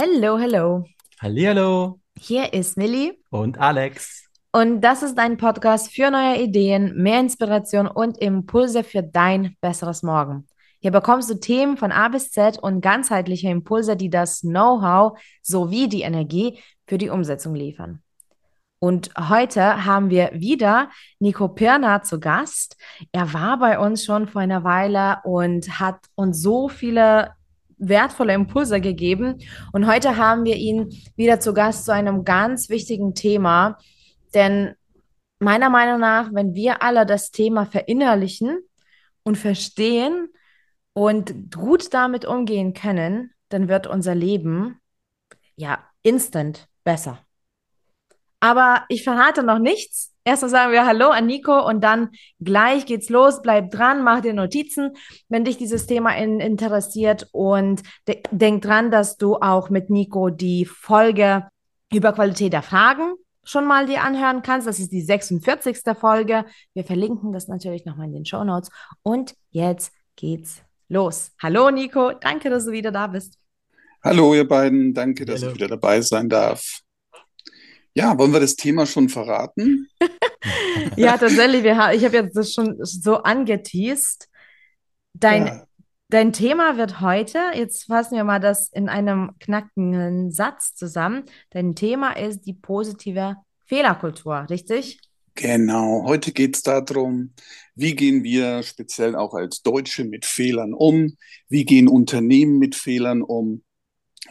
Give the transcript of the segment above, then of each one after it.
Hello, hello. Hallihallo Hier ist Millie und Alex. und das ist dein Podcast für neue Ideen, mehr Inspiration und Impulse für dein besseres Morgen. Hier bekommst du Themen von A bis Z und ganzheitliche Impulse, die das Know-how sowie die Energie für die Umsetzung liefern. Und heute haben wir wieder Nico Pirner zu Gast. Er war bei uns schon vor einer Weile und hat uns so viele wertvolle Impulse gegeben. Und heute haben wir ihn wieder zu Gast zu einem ganz wichtigen Thema. Denn meiner Meinung nach, wenn wir alle das Thema verinnerlichen und verstehen und gut damit umgehen können, dann wird unser Leben ja instant besser. Aber ich verrate noch nichts. Erstmal sagen wir Hallo an Nico und dann gleich geht's los. Bleib dran, mach dir Notizen, wenn dich dieses Thema in, interessiert und de denk dran, dass du auch mit Nico die Folge über Qualität der Fragen schon mal dir anhören kannst. Das ist die 46. Folge. Wir verlinken das natürlich nochmal in den Show Notes. Und jetzt geht's los. Hallo Nico, danke, dass du wieder da bist. Hallo, ihr beiden. Danke, dass Hallo. ich wieder dabei sein darf. Ja, wollen wir das Thema schon verraten? Ja, tatsächlich, wir ha ich habe jetzt das schon so angeteased. Dein, Ja, dein Thema wird heute, jetzt fassen wir mal das in einem knackigen Satz zusammen. Dein Thema ist die positive Fehlerkultur, richtig? genau. Heute geht es darum, wie gehen wir speziell auch als Deutsche mit Fehlern um? Wie gehen Unternehmen mit Fehlern um?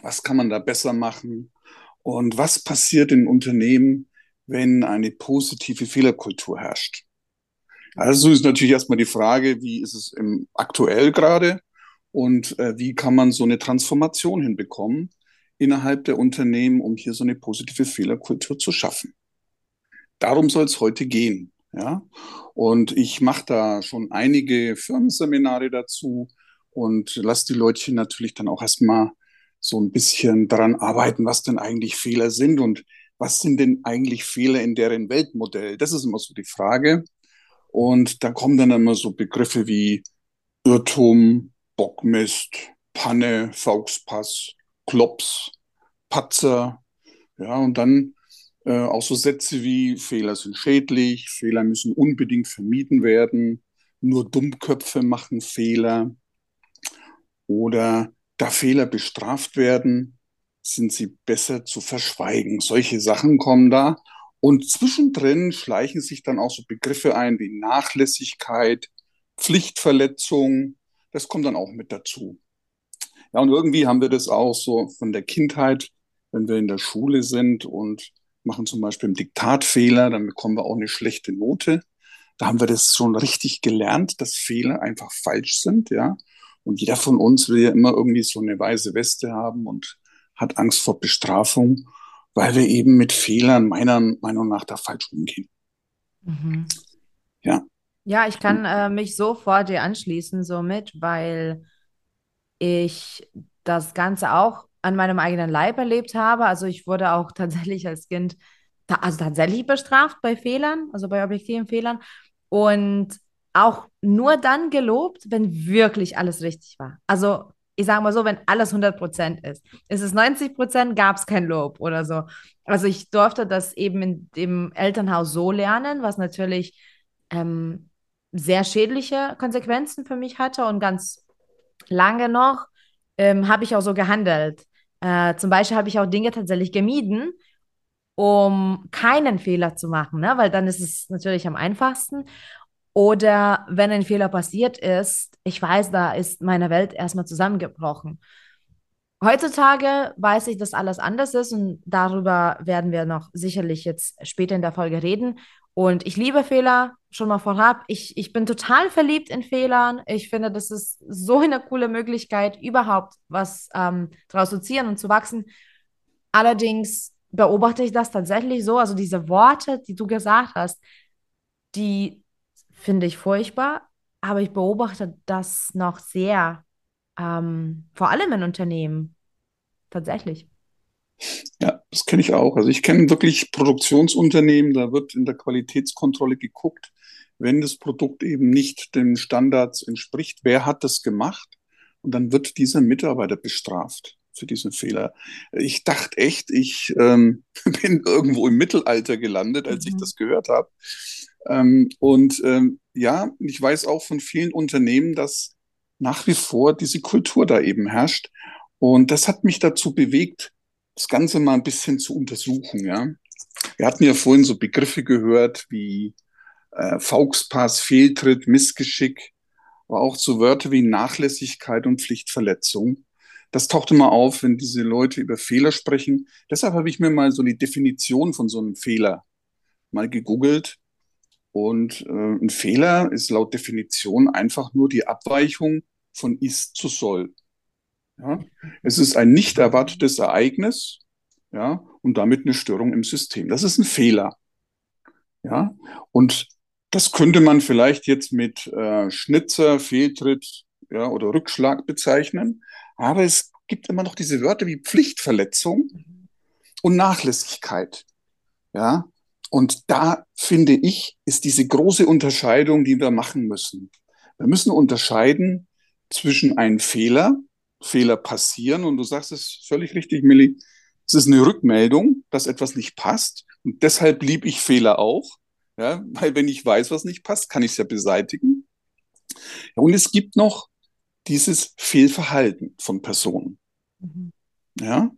Was kann man da besser machen? Und was passiert in Unternehmen, wenn eine positive Fehlerkultur herrscht? Also ist natürlich erstmal die Frage, wie ist es im, aktuell gerade und äh, wie kann man so eine Transformation hinbekommen innerhalb der Unternehmen, um hier so eine positive Fehlerkultur zu schaffen. Darum soll es heute gehen. Ja? Und ich mache da schon einige Firmenseminare dazu und lasse die Leutchen natürlich dann auch erstmal so ein bisschen daran arbeiten, was denn eigentlich Fehler sind und was sind denn eigentlich Fehler in deren Weltmodell. Das ist immer so die Frage. Und da kommen dann immer so Begriffe wie Irrtum, Bockmist, Panne, Fauxpass, Klops, Patzer. Ja, und dann äh, auch so Sätze wie Fehler sind schädlich, Fehler müssen unbedingt vermieden werden, nur Dummköpfe machen Fehler oder da Fehler bestraft werden, sind sie besser zu verschweigen. Solche Sachen kommen da. Und zwischendrin schleichen sich dann auch so Begriffe ein wie Nachlässigkeit, Pflichtverletzung. Das kommt dann auch mit dazu. Ja, und irgendwie haben wir das auch so von der Kindheit, wenn wir in der Schule sind und machen zum Beispiel einen Diktatfehler, dann bekommen wir auch eine schlechte Note. Da haben wir das schon richtig gelernt, dass Fehler einfach falsch sind, ja. Und jeder von uns will ja immer irgendwie so eine weiße Weste haben und hat Angst vor Bestrafung, weil wir eben mit Fehlern meiner Meinung nach da falsch umgehen. Mhm. Ja, Ja, ich kann äh, mich sofort dir anschließen somit, weil ich das Ganze auch an meinem eigenen Leib erlebt habe. Also ich wurde auch tatsächlich als Kind, ta also tatsächlich bestraft bei Fehlern, also bei objektiven Fehlern und auch nur dann gelobt, wenn wirklich alles richtig war. Also ich sage mal so, wenn alles 100% ist. Ist es 90%, gab es kein Lob oder so. Also ich durfte das eben in dem Elternhaus so lernen, was natürlich ähm, sehr schädliche Konsequenzen für mich hatte und ganz lange noch ähm, habe ich auch so gehandelt. Äh, zum Beispiel habe ich auch Dinge tatsächlich gemieden, um keinen Fehler zu machen, ne? Weil dann ist es natürlich am einfachsten. Oder wenn ein Fehler passiert ist, ich weiß, da ist meine Welt erstmal zusammengebrochen. Heutzutage weiß ich, dass alles anders ist und darüber werden wir noch sicherlich jetzt später in der Folge reden. Und ich liebe Fehler, schon mal vorab. Ich, ich bin total verliebt in Fehlern. Ich finde, das ist so eine coole Möglichkeit, überhaupt was ähm, draus zu ziehen und zu wachsen. Allerdings beobachte ich das tatsächlich so, also diese Worte, die du gesagt hast, die finde ich furchtbar, aber ich beobachte das noch sehr, ähm, vor allem in Unternehmen, tatsächlich. ja, das kenne ich auch. Also ich kenne wirklich Produktionsunternehmen, da wird in der Qualitätskontrolle geguckt, wenn das Produkt eben nicht den Standards entspricht, wer hat das gemacht? Und dann wird dieser Mitarbeiter bestraft. für diesen Fehler. Ich dachte echt, ich ähm, bin irgendwo im Mittelalter gelandet, als mhm. ich das gehört habe. Ähm, und ähm, ja, ich weiß auch von vielen Unternehmen, dass nach wie vor diese Kultur da eben herrscht. Und das hat mich dazu bewegt, das Ganze mal ein bisschen zu untersuchen. Ja, wir hatten ja vorhin so Begriffe gehört wie äh, Fauxpass, Fehltritt, Missgeschick, aber auch so Wörter wie Nachlässigkeit und Pflichtverletzung. Das taucht immer auf, wenn diese Leute über Fehler sprechen. Deshalb habe ich mir mal so die Definition von so einem Fehler mal gegoogelt. Und äh, ein Fehler ist laut Definition einfach nur die Abweichung von ist zu soll. Ja? Es ist ein nicht erwartetes Ereignis ja, und damit eine Störung im System. Das ist ein Fehler. Ja? Und das könnte man vielleicht jetzt mit äh, Schnitzer, Fehltritt ja, oder Rückschlag bezeichnen. Aber es gibt immer noch diese Wörter wie Pflichtverletzung und Nachlässigkeit. Ja, und da finde ich, ist diese große Unterscheidung, die wir machen müssen. Wir müssen unterscheiden zwischen einem Fehler, Fehler passieren, und du sagst es völlig richtig, Millie, es ist eine Rückmeldung, dass etwas nicht passt. Und deshalb liebe ich Fehler auch. Ja, weil wenn ich weiß, was nicht passt, kann ich es ja beseitigen. Ja, und es gibt noch dieses Fehlverhalten von Personen. Mhm. Ja,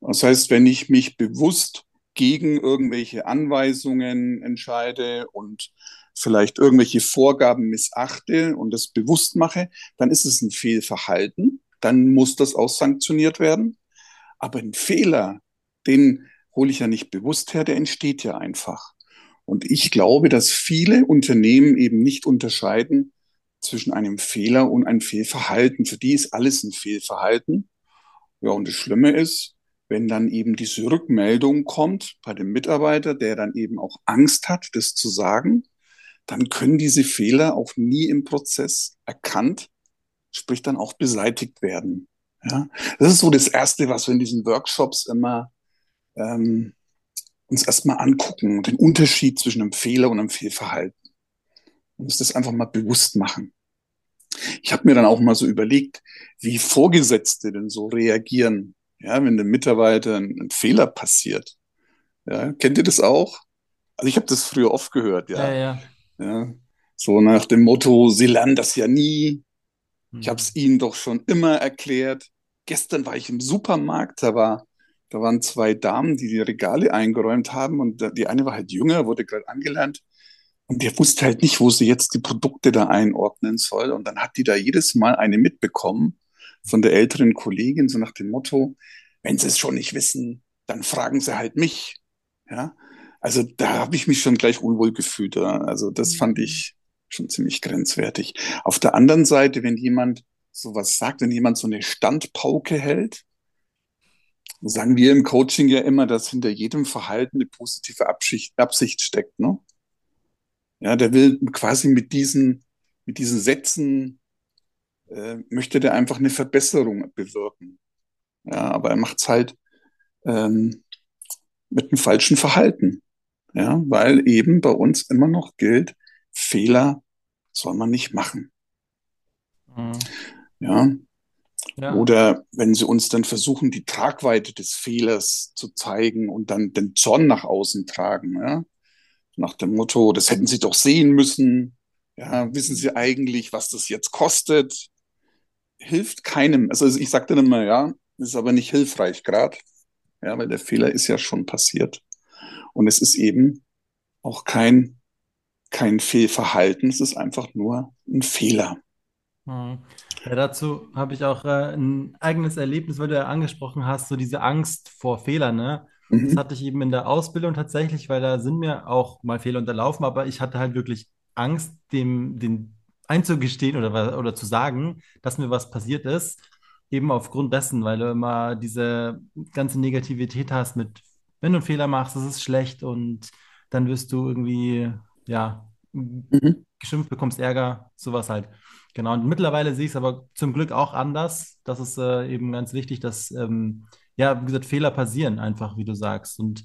das heißt, wenn ich mich bewusst gegen irgendwelche Anweisungen entscheide und vielleicht irgendwelche Vorgaben missachte und das bewusst mache, dann ist es ein Fehlverhalten. Dann muss das auch sanktioniert werden. Aber ein Fehler, den hole ich ja nicht bewusst her, der entsteht ja einfach. Und ich glaube, dass viele Unternehmen eben nicht unterscheiden zwischen einem Fehler und einem Fehlverhalten. Für die ist alles ein Fehlverhalten. Ja, und das Schlimme ist, wenn dann eben diese Rückmeldung kommt bei dem Mitarbeiter, der dann eben auch Angst hat, das zu sagen, dann können diese Fehler auch nie im Prozess erkannt, sprich dann auch beseitigt werden. Ja, das ist so das Erste, was wir in diesen Workshops immer ähm, uns erstmal angucken, den Unterschied zwischen einem Fehler und einem Fehlverhalten. Und uns das einfach mal bewusst machen. Ich habe mir dann auch mal so überlegt, wie Vorgesetzte denn so reagieren, ja, wenn dem Mitarbeiter ein, ein Fehler passiert. Ja, kennt ihr das auch? Also ich habe das früher oft gehört, ja. Ja, ja. ja. So nach dem Motto, sie lernen das ja nie. Ich hm. habe es ihnen doch schon immer erklärt. Gestern war ich im Supermarkt, da war da waren zwei Damen, die die Regale eingeräumt haben und die eine war halt jünger, wurde gerade angelernt und der wusste halt nicht, wo sie jetzt die Produkte da einordnen soll. Und dann hat die da jedes Mal eine mitbekommen von der älteren Kollegin, so nach dem Motto, wenn sie es schon nicht wissen, dann fragen sie halt mich. Ja, also da habe ich mich schon gleich unwohl gefühlt. Also das fand mhm. ich schon ziemlich grenzwertig. Auf der anderen Seite, wenn jemand sowas sagt, wenn jemand so eine Standpauke hält, sagen wir im Coaching ja immer, dass hinter jedem Verhalten eine positive Absicht, Absicht steckt. Ne? Ja, der will quasi mit diesen, mit diesen Sätzen, äh, möchte der einfach eine Verbesserung bewirken. Ja, aber er macht es halt ähm, mit einem falschen Verhalten. Ja, weil eben bei uns immer noch gilt, Fehler soll man nicht machen. Mhm. Ja, ja. Oder wenn sie uns dann versuchen, die Tragweite des Fehlers zu zeigen und dann den Zorn nach außen tragen, ja? nach dem Motto, das hätten sie doch sehen müssen, ja, wissen sie eigentlich, was das jetzt kostet, hilft keinem. Also ich sage dann immer, ja, ist aber nicht hilfreich gerade, ja, weil der Fehler ist ja schon passiert. Und es ist eben auch kein, kein Fehlverhalten, es ist einfach nur ein Fehler. Mhm. Ja, dazu habe ich auch äh, ein eigenes Erlebnis, weil du ja angesprochen hast, so diese Angst vor Fehlern, ne? Mhm. Das hatte ich eben in der Ausbildung tatsächlich, weil da sind mir auch mal Fehler unterlaufen, aber ich hatte halt wirklich Angst, dem, den einzugestehen oder, oder zu sagen, dass mir was passiert ist, eben aufgrund dessen, weil du immer diese ganze Negativität hast mit, wenn du einen Fehler machst, das ist schlecht und dann wirst du irgendwie, ja, mhm. geschimpft, bekommst Ärger, sowas halt. Genau, und mittlerweile sehe ich es aber zum Glück auch anders. Das ist äh, eben ganz wichtig, dass, ähm, ja, wie gesagt, Fehler passieren einfach, wie du sagst. Und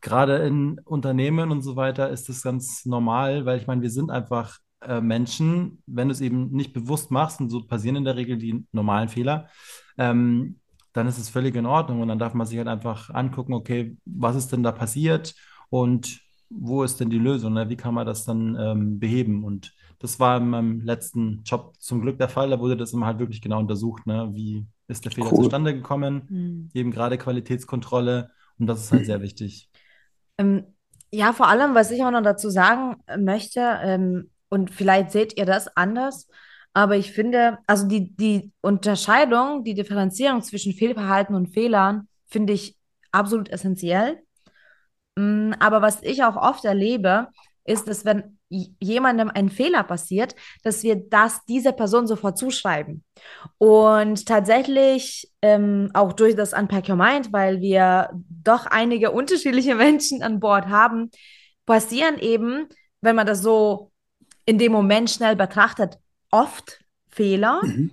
gerade in Unternehmen und so weiter ist das ganz normal, weil ich meine, wir sind einfach äh, Menschen, wenn du es eben nicht bewusst machst, und so passieren in der Regel die normalen Fehler, ähm, dann ist es völlig in Ordnung und dann darf man sich halt einfach angucken, okay, was ist denn da passiert und wo ist denn die Lösung? Ne? Wie kann man das dann ähm, beheben? Und das war in meinem letzten Job zum Glück der Fall. Da wurde das immer halt wirklich genau untersucht. Ne? Wie ist der Fehler Cool. zustande gekommen? Mhm. Eben gerade Qualitätskontrolle. Und das ist halt sehr wichtig. Ähm, ja, vor allem, was ich auch noch dazu sagen möchte, ähm, und vielleicht seht ihr das anders, aber ich finde, also die, die Unterscheidung, die Differenzierung zwischen Fehlverhalten und Fehlern finde ich absolut essentiell. Mm, Aber was ich auch oft erlebe, ist, dass wenn jemandem ein Fehler passiert, dass wir das dieser Person sofort zuschreiben. Und tatsächlich ähm, auch durch das Unpack Your Mind, weil wir doch einige unterschiedliche Menschen an Bord haben, passieren eben, wenn man das so in dem Moment schnell betrachtet, oft Fehler Mhm.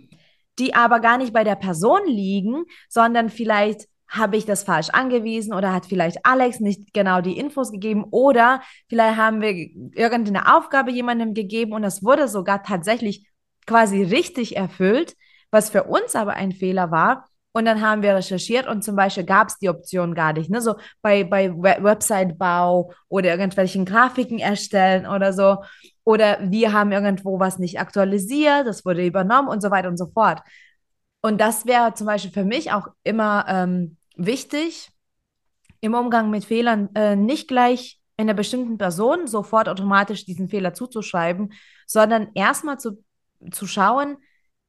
die aber gar nicht bei der Person liegen, sondern vielleicht habe ich das falsch angewiesen oder hat vielleicht Alex nicht genau die Infos gegeben oder vielleicht haben wir irgendeine Aufgabe jemandem gegeben und das wurde sogar tatsächlich quasi richtig erfüllt, was für uns aber ein Fehler war. Und dann haben wir recherchiert und zum Beispiel gab es die Option gar nicht. Ne? So bei, bei We Website-Bau oder irgendwelchen Grafiken erstellen oder so. Oder wir haben irgendwo was nicht aktualisiert, das wurde übernommen und so weiter und so fort. Und das wäre zum Beispiel für mich auch immer ähm, wichtig, im Umgang mit Fehlern äh, nicht gleich einer bestimmten Person sofort automatisch diesen Fehler zuzuschreiben, sondern erstmal zu, zu schauen,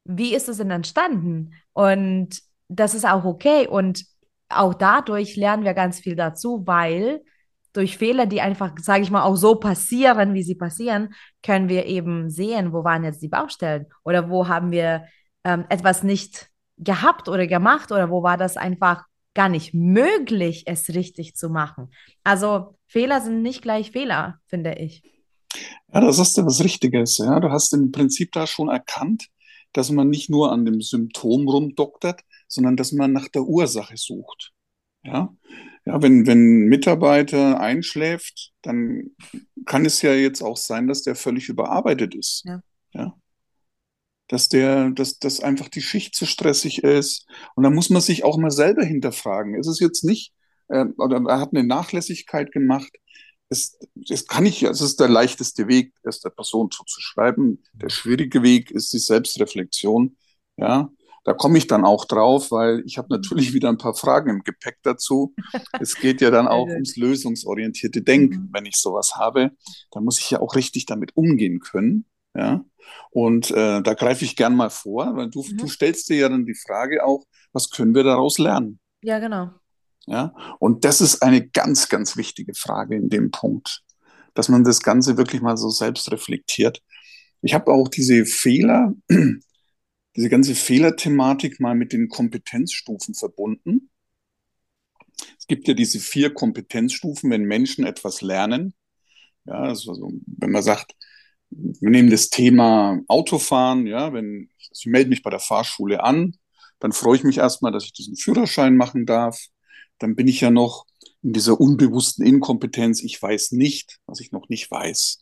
wie ist es denn entstanden? Und das ist auch okay. Und auch dadurch lernen wir ganz viel dazu, weil durch Fehler, die einfach, sage ich mal, auch so passieren, wie sie passieren, können wir eben sehen, wo waren jetzt die Baustellen oder wo haben wir ähm, etwas nicht gehabt oder gemacht oder wo war das einfach gar nicht möglich, es richtig zu machen. Also Fehler sind nicht gleich Fehler, finde ich. Ja, da sagst du was Richtiges. Ja, du hast im Prinzip da schon erkannt, dass man nicht nur an dem Symptom rumdoktert, sondern dass man nach der Ursache sucht. Ja, ja, wenn, wenn ein Mitarbeiter einschläft, dann kann es ja jetzt auch sein, dass der völlig überarbeitet ist. Ja. Ja, dass der, dass, dass einfach die Schicht zu stressig ist. Und da muss man sich auch mal selber hinterfragen. Ist es jetzt nicht, äh, oder er hat eine Nachlässigkeit gemacht, es, es kann ich, es ist der leichteste Weg, es der Person zuzuschreiben. Der schwierige Weg ist die Selbstreflexion. Ja, da komme ich dann auch drauf, weil ich habe natürlich wieder ein paar Fragen im Gepäck dazu. Es geht ja dann auch ums lösungsorientierte Denken. Mhm. Wenn ich sowas habe, dann muss ich ja auch richtig damit umgehen können. Ja, und äh, da greife ich gern mal vor, weil du, Mhm. du stellst dir ja dann die Frage auch, was können wir daraus lernen? Ja, genau. Ja, und das ist eine ganz, ganz wichtige Frage in dem Punkt, dass man das Ganze wirklich mal so selbst reflektiert. Ich habe auch diese Fehler, diese ganze Fehlerthematik mal mit den Kompetenzstufen verbunden. Es gibt ja diese vier Kompetenzstufen, wenn Menschen etwas lernen. Ja, also so, wenn man sagt, wir nehmen das Thema Autofahren, ja, wenn ich melde mich bei der Fahrschule an, dann freue ich mich erstmal, dass ich diesen Führerschein machen darf. Dann bin ich ja noch in dieser unbewussten Inkompetenz. Ich weiß nicht, was ich noch nicht weiß.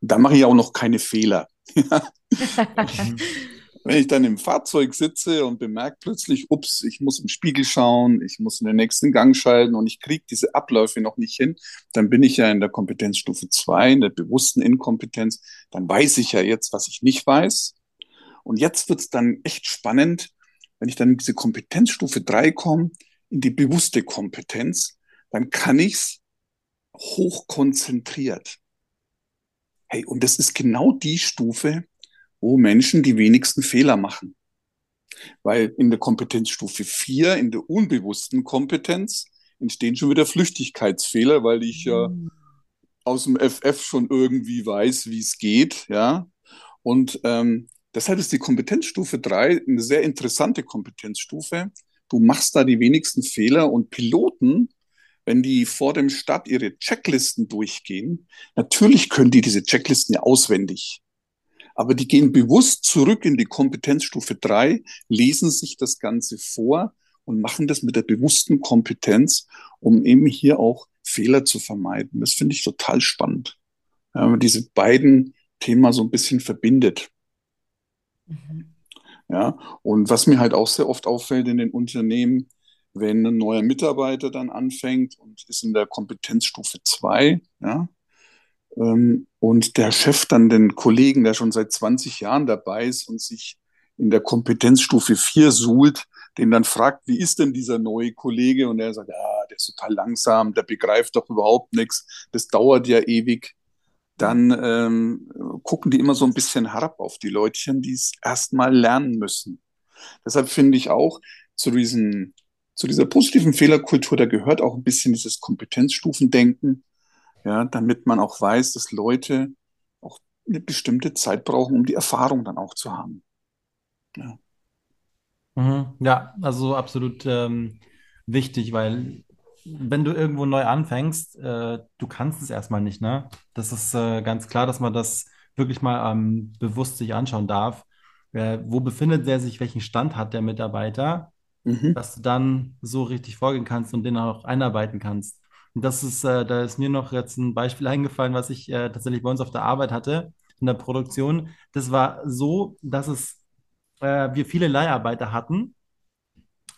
Da mache ich auch noch keine Fehler. Wenn ich dann im Fahrzeug sitze und bemerke plötzlich, ups, ich muss im Spiegel schauen, ich muss in den nächsten Gang schalten und ich kriege diese Abläufe noch nicht hin, dann bin ich ja in der Kompetenzstufe 2, in der bewussten Inkompetenz. Dann weiß ich ja jetzt, was ich nicht weiß. Und jetzt wird's dann echt spannend, wenn ich dann in diese Kompetenzstufe 3 komme, in die bewusste Kompetenz, dann kann ich's hochkonzentriert. Hey, und das ist genau die Stufe, wo Menschen die wenigsten Fehler machen. Weil in der Kompetenzstufe 4, in der unbewussten Kompetenz, entstehen schon wieder Flüchtigkeitsfehler, weil ich ja aus dem FF schon irgendwie weiß, wie es geht, ja. Und ähm, deshalb ist die Kompetenzstufe 3 eine sehr interessante Kompetenzstufe. Du machst da die wenigsten Fehler und Piloten, wenn die vor dem Start ihre Checklisten durchgehen, natürlich können die diese Checklisten ja auswendig. Aber die gehen bewusst zurück in die Kompetenzstufe 3, lesen sich das Ganze vor und machen das mit der bewussten Kompetenz, um eben hier auch Fehler zu vermeiden. Das finde ich total spannend. Wenn man diese beiden Themen so ein bisschen verbindet. Mhm. Ja, und was mir halt auch sehr oft auffällt in den Unternehmen, wenn ein neuer Mitarbeiter dann anfängt und ist in der Kompetenzstufe 2, ja, ähm, und der Chef dann den Kollegen, der schon seit 20 Jahren dabei ist und sich in der Kompetenzstufe 4 suhlt, den dann fragt, wie ist denn dieser neue Kollege? Und er sagt, ja, der ist total langsam, der begreift doch überhaupt nichts, das dauert ja ewig. Dann ähm, gucken die immer so ein bisschen herab auf die Leutchen, die es erstmal lernen müssen. Deshalb finde ich auch zu diesen zu dieser positiven Fehlerkultur, da gehört auch ein bisschen dieses Kompetenzstufendenken, ja, damit man auch weiß, dass Leute auch eine bestimmte Zeit brauchen, um die Erfahrung dann auch zu haben. Ja, mhm. ja also absolut ähm, wichtig, weil wenn du irgendwo neu anfängst, äh, du kannst es erstmal nicht, ne? Das ist äh, ganz klar, dass man das wirklich mal ähm, bewusst sich anschauen darf. Äh, wo befindet der sich, welchen Stand hat der Mitarbeiter? mhm. dass du dann so richtig vorgehen kannst und den auch einarbeiten kannst. Das ist, äh, da ist mir noch jetzt ein Beispiel eingefallen, was ich äh, tatsächlich bei uns auf der Arbeit hatte, in der Produktion. Das war so, dass es, äh, wir viele Leiharbeiter hatten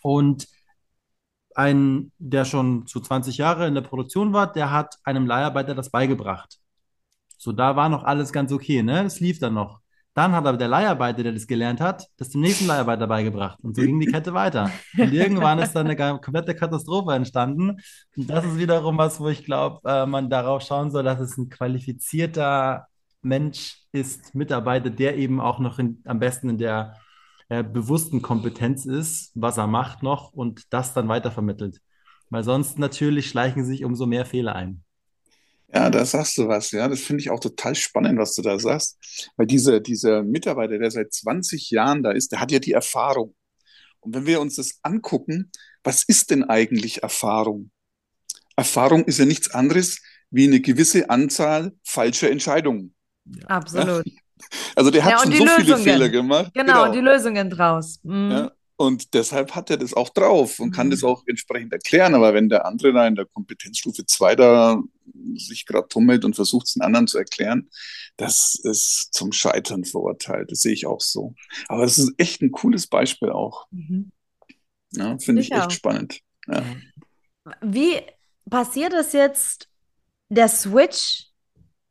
und ein, der schon zu 20 Jahre in der Produktion war, der hat einem Leiharbeiter das beigebracht. So, da war noch alles ganz okay, ne? Es lief dann noch. Dann hat aber der Leiharbeiter, der das gelernt hat, das dem nächsten Leiharbeiter beigebracht. Und so ging die Kette weiter. Und irgendwann ist dann eine komplette Katastrophe entstanden. Und das ist wiederum was, wo ich glaube, äh, man darauf schauen soll, dass es ein qualifizierter Mensch ist, Mitarbeiter, der eben auch noch in, am besten in der äh, bewussten Kompetenz ist, was er macht noch und das dann weitervermittelt. Weil sonst natürlich schleichen sich umso mehr Fehler ein. Ja, da sagst du was. Ja, das finde ich auch total spannend, was du da sagst. Weil dieser, dieser Mitarbeiter, der seit 20 Jahren da ist, der hat ja die Erfahrung. Und wenn wir uns das angucken, was ist denn eigentlich Erfahrung? Erfahrung ist ja nichts anderes wie eine gewisse Anzahl falscher Entscheidungen. Ja. Absolut. Also der hat ja, schon so Lösungen. viele Fehler gemacht. Genau, genau. die Lösungen draus. Mhm. Ja, und deshalb hat er das auch drauf und kann mhm. das auch entsprechend erklären. Aber wenn der andere da in der Kompetenzstufe 2 da sich gerade tummelt und versucht, es den anderen zu erklären, das ist zum Scheitern verurteilt. Das sehe ich auch so. Aber das ist echt ein cooles Beispiel auch. Mhm. Ja, Finde ich, ich echt spannend. Ja. Wie passiert das jetzt, der Switch,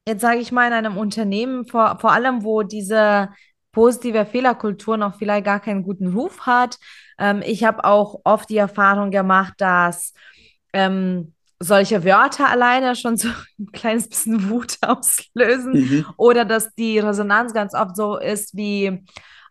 jetzt sage ich mal, in einem Unternehmen, vor, vor allem, wo diese positive Fehlerkultur noch vielleicht gar keinen guten Ruf hat. Ähm, ich habe auch oft die Erfahrung gemacht, dass ähm, solche Wörter alleine schon so ein kleines bisschen Wut auslösen mhm. oder dass die Resonanz ganz oft so ist wie,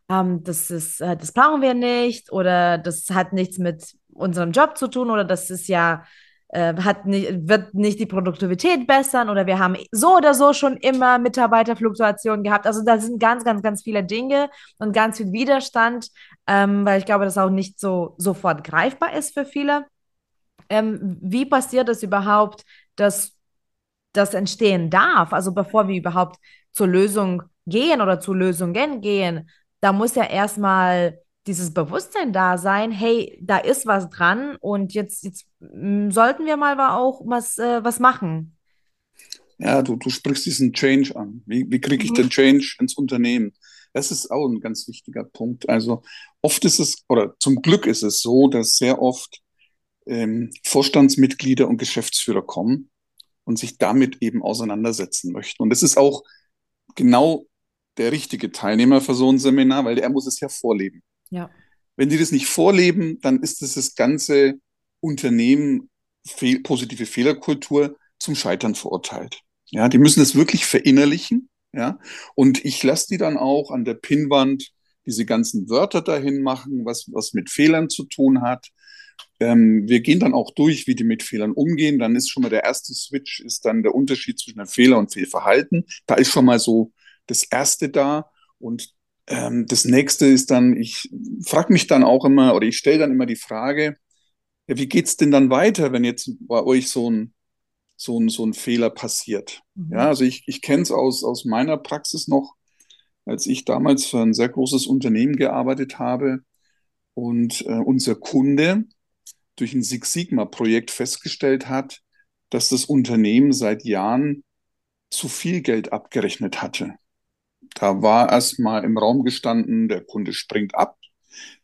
ähm, das, ist, äh, das brauchen wir nicht oder das hat nichts mit unserem Job zu tun oder das ist ja äh, hat nicht, wird nicht die Produktivität bessern oder wir haben so oder so schon immer Mitarbeiterfluktuationen gehabt. Also da sind ganz, ganz, ganz viele Dinge und ganz viel Widerstand, ähm, weil ich glaube, das auch nicht so sofort greifbar ist für viele. Ähm, wie passiert es überhaupt, dass das entstehen darf? Also bevor wir überhaupt zur Lösung gehen oder zu Lösungen gehen, da muss ja erstmal dieses Bewusstsein da sein, hey, da ist was dran und jetzt, jetzt mm, sollten wir mal auch was, äh, was machen. Ja, du, du sprichst diesen Change an. Wie, wie kriege ich mhm. den Change ins Unternehmen? Das ist auch ein ganz wichtiger Punkt. Also oft ist es, oder zum Glück ist es so, dass sehr oft ähm, Vorstandsmitglieder und Geschäftsführer kommen und sich damit eben auseinandersetzen möchten. Und das ist auch genau der richtige Teilnehmer für so ein Seminar, weil er muss es ja vorleben. Ja. Wenn die das nicht vorleben, dann ist das, das ganze Unternehmen fehl, positive Fehlerkultur zum Scheitern verurteilt. Ja, die müssen das wirklich verinnerlichen. Ja, und ich lasse die dann auch an der Pinnwand diese ganzen Wörter dahin machen, was, was mit Fehlern zu tun hat. Ähm, wir gehen dann auch durch, wie die mit Fehlern umgehen. Dann ist schon mal der erste Switch, ist dann der Unterschied zwischen einem Fehler und Fehlverhalten. Da ist schon mal so das erste da. Und ähm, das nächste ist dann, ich frage mich dann auch immer oder ich stelle dann immer die Frage, ja, wie geht's denn dann weiter, wenn jetzt bei euch so ein, so ein, so ein Fehler passiert? Mhm. Ja, also ich, ich kenne es aus, aus meiner Praxis noch, als ich damals für ein sehr großes Unternehmen gearbeitet habe und äh, unser Kunde durch ein Six Sigma-Projekt festgestellt hat, dass das Unternehmen seit Jahren zu viel Geld abgerechnet hatte Da war erstmal im Raum gestanden, der Kunde springt ab.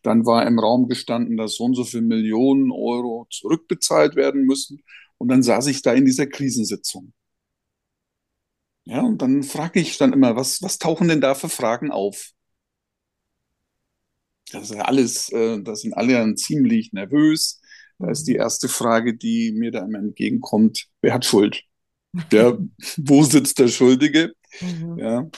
Dann war im Raum gestanden, dass so und so viele Millionen Euro zurückbezahlt werden müssen. Und dann saß ich da in dieser Krisensitzung. Ja, und dann frage ich dann immer, was, was tauchen denn da für Fragen auf? Das ist ja alles, äh, da sind alle dann ziemlich nervös. Da ist die erste Frage, die mir da immer entgegenkommt, wer hat Schuld? Ja, wo sitzt der Schuldige? Mhm. Ja.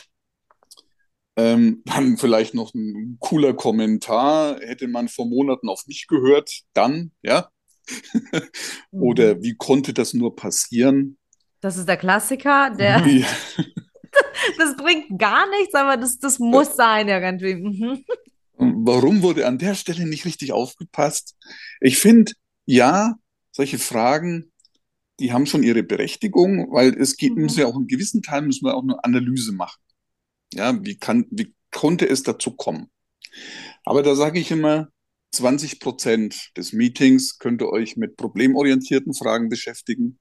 Ähm, dann vielleicht noch ein cooler Kommentar, hätte man vor Monaten auf mich gehört, dann, ja. Oder mhm. wie konnte das nur passieren? Das ist der Klassiker, der. Ja. das bringt gar nichts, aber das, das muss sein irgendwie. Mhm. Warum wurde an der Stelle nicht richtig aufgepasst? Ich finde, ja, solche Fragen, die haben schon ihre Berechtigung, weil es geht, mhm. muss ja auch in gewissen Teilen müssen wir auch eine Analyse machen. Ja, wie kann, wie konnte es dazu kommen? Aber da sage ich immer, 20 Prozent des Meetings könnt ihr euch mit problemorientierten Fragen beschäftigen.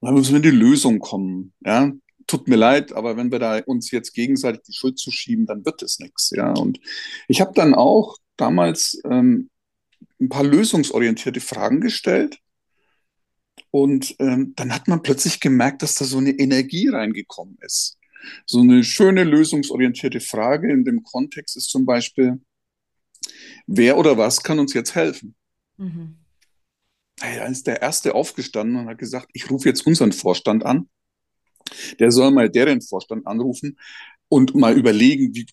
Dann müssen wir in die Lösung kommen. Ja, tut mir leid, aber wenn wir da uns jetzt gegenseitig die Schuld zuschieben, dann wird es nichts. Ja, und ich habe dann auch damals ähm, ein paar lösungsorientierte Fragen gestellt. Und ähm, dann hat man plötzlich gemerkt, dass da so eine Energie reingekommen ist. So eine schöne lösungsorientierte Frage in dem Kontext ist zum Beispiel, wer oder was kann uns jetzt helfen? Mhm. Da ist der Erste aufgestanden und hat gesagt, ich rufe jetzt unseren Vorstand an. Der soll mal deren Vorstand anrufen und mal überlegen, wie,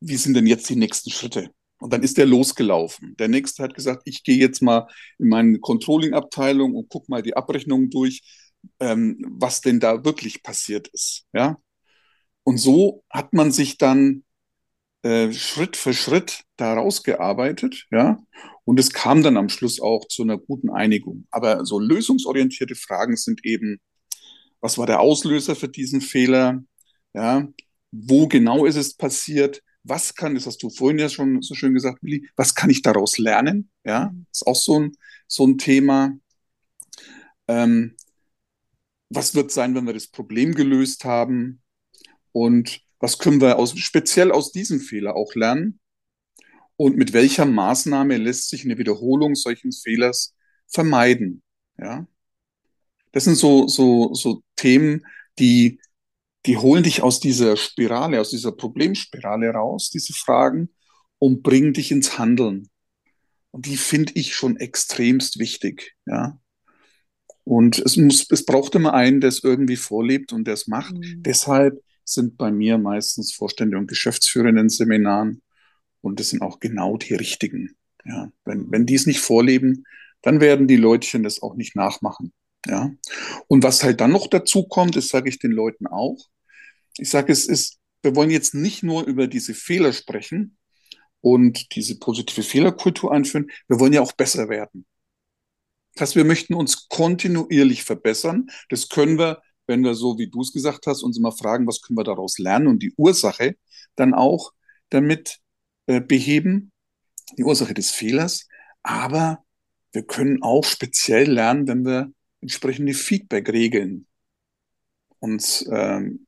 wie sind denn jetzt die nächsten Schritte? Und dann ist der losgelaufen. Der nächste hat gesagt, ich gehe jetzt mal in meine Controlling-Abteilung und gucke mal die Abrechnungen durch, ähm, was denn da wirklich passiert ist. Ja? Und so hat man sich dann äh, Schritt für Schritt da rausgearbeitet, ja. Und es kam dann am Schluss auch zu einer guten Einigung. Aber so lösungsorientierte Fragen sind eben, was war der Auslöser für diesen Fehler? Ja, wo genau ist es passiert? Was kann, das hast du vorhin ja schon so schön gesagt, Willi, was kann ich daraus lernen? Ja, ist auch so ein, so ein Thema. Ähm, was wird sein, wenn wir das Problem gelöst haben? Und was können wir aus, speziell aus diesem Fehler auch lernen? Und mit welcher Maßnahme lässt sich eine Wiederholung solchen Fehlers vermeiden? Ja, das sind so, so, so Themen, die, die holen dich aus dieser Spirale, aus dieser Problemspirale raus, diese Fragen, und bringen dich ins Handeln. Und die finde ich schon extremst wichtig, ja. Und es muss, es braucht immer einen, der es irgendwie vorlebt und der es macht. Mhm. Deshalb sind bei mir meistens Vorstände und Geschäftsführer in den Seminaren. Und das sind auch genau die richtigen. Ja, wenn, wenn die es nicht vorleben, dann werden die Leutchen das auch nicht nachmachen. Ja. Und was halt dann noch dazu kommt, das sage ich den Leuten auch. Ich sage, es ist, wir wollen jetzt nicht nur über diese Fehler sprechen und diese positive Fehlerkultur einführen, wir wollen ja auch besser werden. Das heißt, wir möchten uns kontinuierlich verbessern. Das können wir wenn wir so, wie du es gesagt hast, uns immer fragen, was können wir daraus lernen und die Ursache dann auch damit äh, beheben, die Ursache des Fehlers. Aber wir können auch speziell lernen, wenn wir entsprechende Feedback-Regeln uns ähm,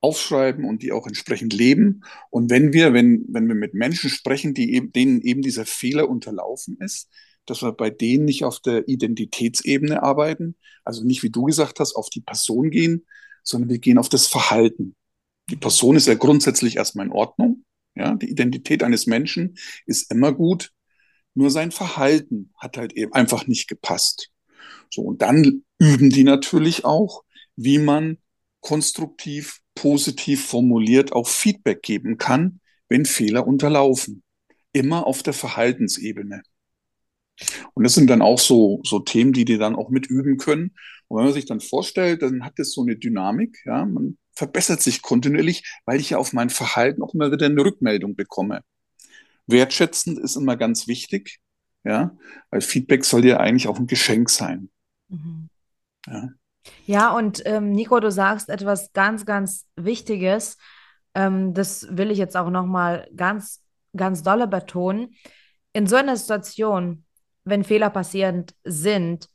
aufschreiben und die auch entsprechend leben. Und wenn wir, wenn, wenn wir mit Menschen sprechen, die eben, denen eben dieser Fehler unterlaufen ist, dass wir bei denen nicht auf der Identitätsebene arbeiten, also nicht, wie du gesagt hast, auf die Person gehen, sondern wir gehen auf das Verhalten. Die Person ist ja grundsätzlich erstmal in Ordnung. Ja, die Identität eines Menschen ist immer gut. Nur sein Verhalten hat halt eben einfach nicht gepasst. So. Und dann üben die natürlich auch, wie man konstruktiv, positiv formuliert auch Feedback geben kann, wenn Fehler unterlaufen. Immer auf der Verhaltensebene. Und das sind dann auch so, so Themen, die die dann auch mitüben können. Und wenn man sich dann vorstellt, dann hat das so eine Dynamik, ja, man verbessert sich kontinuierlich, weil ich ja auf mein Verhalten auch immer wieder eine Rückmeldung bekomme. Wertschätzend ist immer ganz wichtig, ja, weil Feedback soll ja eigentlich auch ein Geschenk sein. Mhm. Ja. ja, und ähm, Nico, du sagst etwas ganz, ganz Wichtiges. Ähm, das will ich jetzt auch nochmal ganz, ganz dolle betonen. In so einer Situation, wenn Fehler passierend sind,